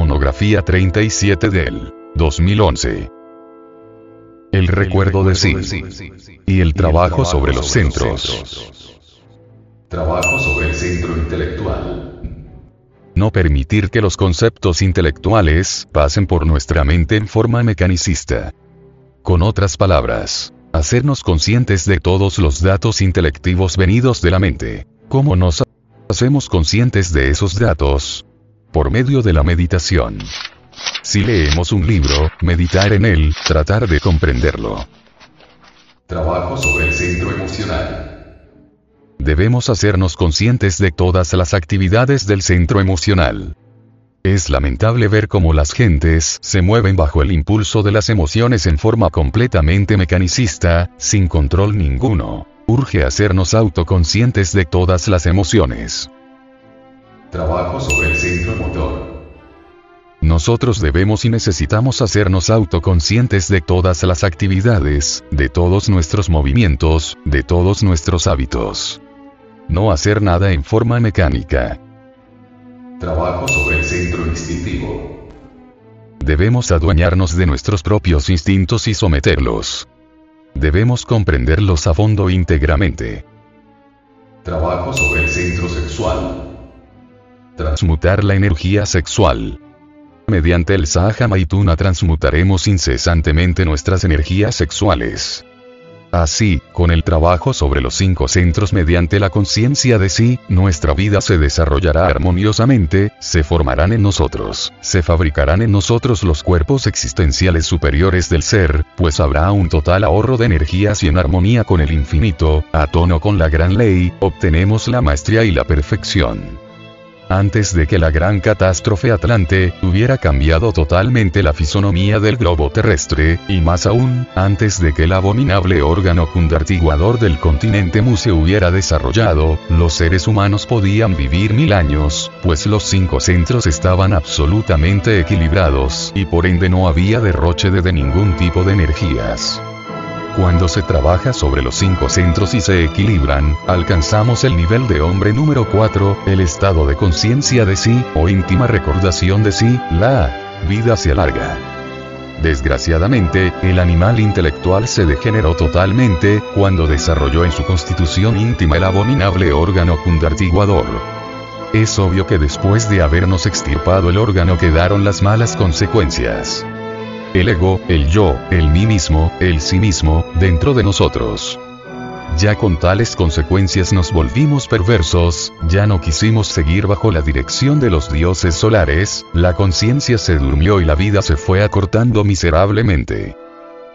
Monografía 37 del 2011. El recuerdo de sí. Y el trabajo sobre los centros. Trabajo sobre el centro intelectual. No permitir que los conceptos intelectuales pasen por nuestra mente en forma mecanicista. Con otras palabras, hacernos conscientes de todos los datos intelectivos venidos de la mente. ¿Cómo nos hacemos conscientes de esos datos? Por medio de la meditación. Si leemos un libro, meditar en él, tratar de comprenderlo. Trabajo sobre el centro emocional. Debemos hacernos conscientes de todas las actividades del centro emocional. Es lamentable ver cómo las gentes se mueven bajo el impulso de las emociones en forma completamente mecanicista, sin control ninguno. Urge hacernos autoconscientes de todas las emociones. Trabajo sobre el centro motor. Nosotros debemos y necesitamos hacernos autoconscientes de todas las actividades, de todos nuestros movimientos, de todos nuestros hábitos no hacer nada en forma mecánica. Trabajo sobre el centro instintivo. Debemos adueñarnos de nuestros propios instintos y someterlos. Debemos comprenderlos a fondo íntegramente. Trabajo sobre el centro sexual. Transmutar la energía sexual. Mediante el Sahaja Maituna transmutaremos incesantemente nuestras energías sexuales. Así, con el trabajo sobre los cinco centros mediante la conciencia de sí, nuestra vida se desarrollará armoniosamente, se formarán en nosotros, se fabricarán en nosotros los cuerpos existenciales superiores del ser, pues habrá un total ahorro de energías y en armonía con el infinito, a tono con la gran ley, obtenemos la maestría y la perfección antes de que la gran catástrofe Atlante hubiera cambiado totalmente la fisonomía del globo terrestre, y más aún, antes de que el abominable órgano cundartiguador del continente Mu se hubiera desarrollado, los seres humanos podían vivir mil años, pues los cinco centros estaban absolutamente equilibrados, y por ende no había derroche de, de ningún tipo de energías. Cuando se trabaja sobre los cinco centros y se equilibran, alcanzamos el nivel de hombre número 4, el estado de conciencia de sí, o íntima recordación de sí, la vida se alarga. Desgraciadamente, el animal intelectual se degeneró totalmente, cuando desarrolló en su constitución íntima el abominable órgano cundartiguador. Es obvio que después de habernos extirpado el órgano quedaron las malas consecuencias el ego, el yo, el mí mismo, el sí mismo, dentro de nosotros. Ya con tales consecuencias nos volvimos perversos, ya no quisimos seguir bajo la dirección de los dioses solares, la conciencia se durmió y la vida se fue acortando miserablemente.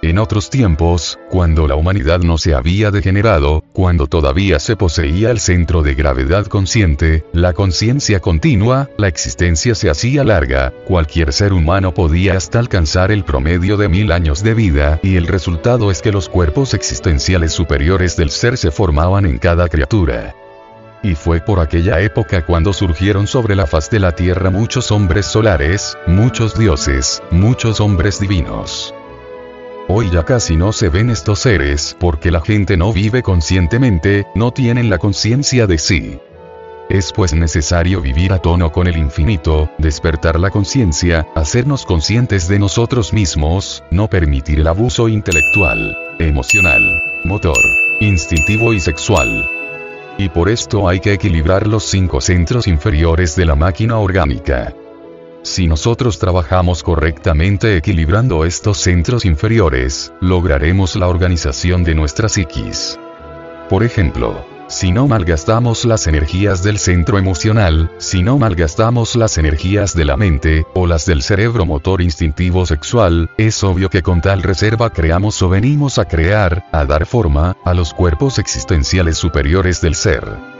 En otros tiempos, cuando la humanidad no se había degenerado, cuando todavía se poseía el centro de gravedad consciente, la conciencia continua, la existencia se hacía larga, cualquier ser humano podía hasta alcanzar el promedio de mil años de vida, y el resultado es que los cuerpos existenciales superiores del ser se formaban en cada criatura. Y fue por aquella época cuando surgieron sobre la faz de la tierra muchos hombres solares, muchos dioses, muchos hombres divinos. Hoy ya casi no se ven estos seres porque la gente no vive conscientemente, no tienen la conciencia de sí. Es pues necesario vivir a tono con el infinito, despertar la conciencia, hacernos conscientes de nosotros mismos, no permitir el abuso intelectual, emocional, motor, instintivo y sexual. Y por esto hay que equilibrar los cinco centros inferiores de la máquina orgánica. Si nosotros trabajamos correctamente equilibrando estos centros inferiores, lograremos la organización de nuestra psiquis. Por ejemplo, si no malgastamos las energías del centro emocional, si no malgastamos las energías de la mente, o las del cerebro motor instintivo sexual, es obvio que con tal reserva creamos o venimos a crear, a dar forma, a los cuerpos existenciales superiores del ser.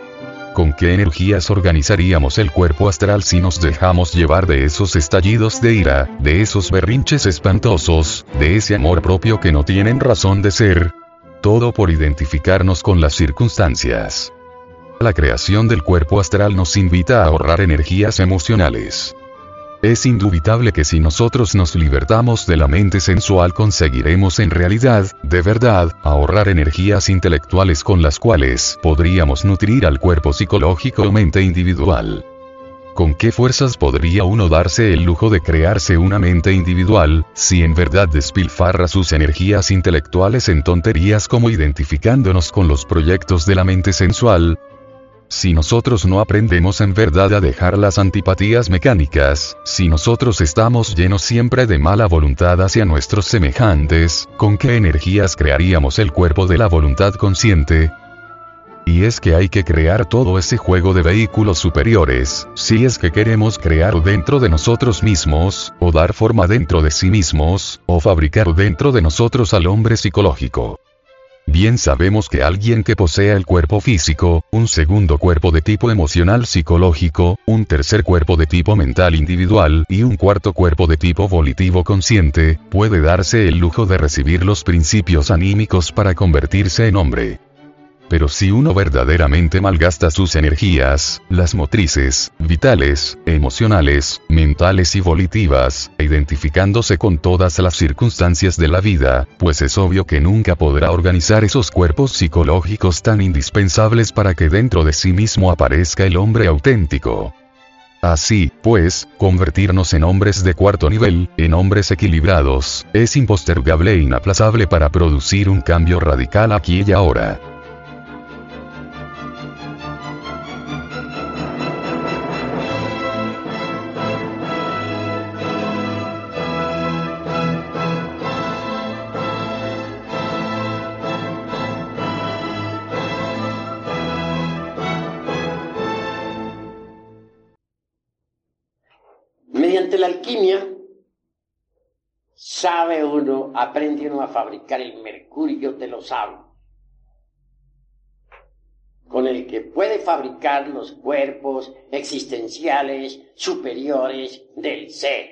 ¿Con qué energías organizaríamos el cuerpo astral si nos dejamos llevar de esos estallidos de ira, de esos berrinches espantosos, de ese amor propio que no tienen razón de ser? Todo por identificarnos con las circunstancias. La creación del cuerpo astral nos invita a ahorrar energías emocionales. Es indubitable que si nosotros nos libertamos de la mente sensual conseguiremos en realidad, de verdad, ahorrar energías intelectuales con las cuales podríamos nutrir al cuerpo psicológico o mente individual. ¿Con qué fuerzas podría uno darse el lujo de crearse una mente individual, si en verdad despilfarra sus energías intelectuales en tonterías como identificándonos con los proyectos de la mente sensual? Si nosotros no aprendemos en verdad a dejar las antipatías mecánicas, si nosotros estamos llenos siempre de mala voluntad hacia nuestros semejantes, ¿con qué energías crearíamos el cuerpo de la voluntad consciente? Y es que hay que crear todo ese juego de vehículos superiores, si es que queremos crear dentro de nosotros mismos, o dar forma dentro de sí mismos, o fabricar dentro de nosotros al hombre psicológico. Bien sabemos que alguien que posea el cuerpo físico, un segundo cuerpo de tipo emocional psicológico, un tercer cuerpo de tipo mental individual y un cuarto cuerpo de tipo volitivo consciente, puede darse el lujo de recibir los principios anímicos para convertirse en hombre. Pero si uno verdaderamente malgasta sus energías, las motrices, vitales, emocionales, mentales y volitivas, identificándose con todas las circunstancias de la vida, pues es obvio que nunca podrá organizar esos cuerpos psicológicos tan indispensables para que dentro de sí mismo aparezca el hombre auténtico. Así, pues, convertirnos en hombres de cuarto nivel, en hombres equilibrados, es impostergable e inaplazable para producir un cambio radical aquí y ahora. La alquimia, sabe uno, aprende uno a fabricar el mercurio de los sabios, con el que puede fabricar los cuerpos existenciales superiores del ser,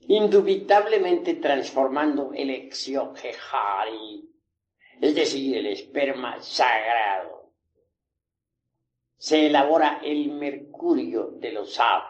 indubitablemente transformando el exiohari, es decir, el esperma sagrado se elabora el mercurio de los sabios.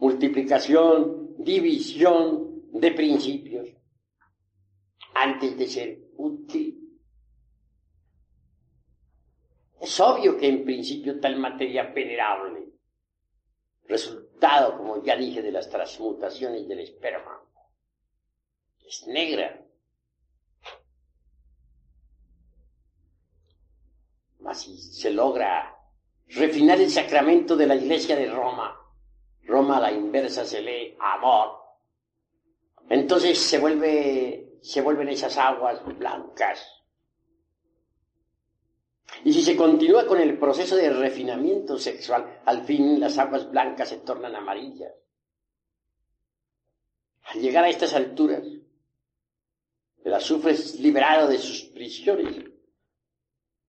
multiplicación, división de principios, antes de ser útil. Es obvio que en principio tal materia venerable, resultado, como ya dije, de las transmutaciones del esperma, es negra, Así se logra refinar el sacramento de la iglesia de Roma. Roma a la inversa se lee amor. Entonces se vuelve, vuelven esas aguas blancas. Y si se continúa con el proceso de refinamiento sexual, al fin las aguas blancas se tornan amarillas. Al llegar a estas alturas, el azufre es liberado de sus prisiones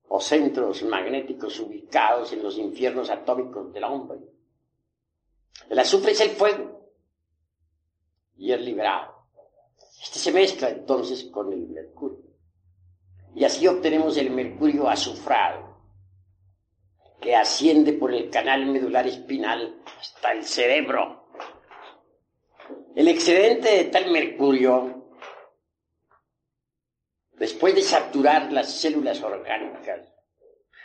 o centros magnéticos ubicados en los infiernos atómicos del hombre. El azufre es el fuego y es liberado. Este se mezcla entonces con el mercurio. Y así obtenemos el mercurio azufrado, que asciende por el canal medular espinal hasta el cerebro. El excedente de tal mercurio después de saturar las células orgánicas,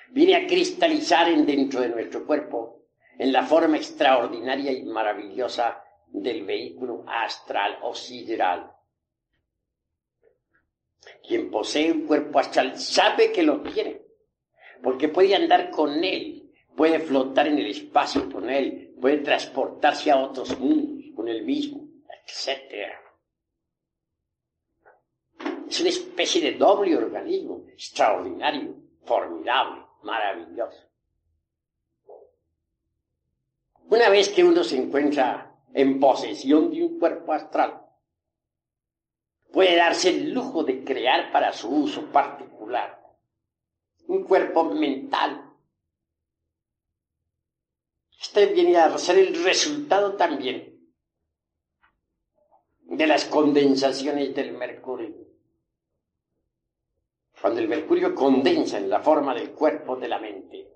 viene a cristalizar en dentro de nuestro cuerpo en la forma extraordinaria y maravillosa del vehículo astral o sideral. Quien posee un cuerpo astral sabe que lo tiene, porque puede andar con él, puede flotar en el espacio con él, puede transportarse a otros mundos con él mismo, etc. Es una especie de doble organismo, extraordinario, formidable, maravilloso. Una vez que uno se encuentra en posesión de un cuerpo astral, puede darse el lujo de crear para su uso particular un cuerpo mental. Este viene a ser el resultado también de las condensaciones del mercurio. Cuando el mercurio condensa en la forma del cuerpo de la mente,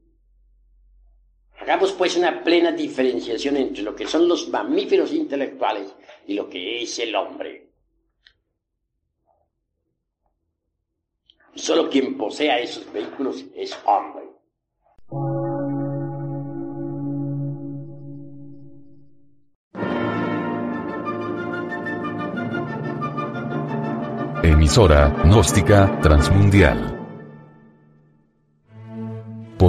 Hagamos pues una plena diferenciación entre lo que son los mamíferos intelectuales y lo que es el hombre. Solo quien posea esos vehículos es hombre. Emisora, gnóstica, transmundial.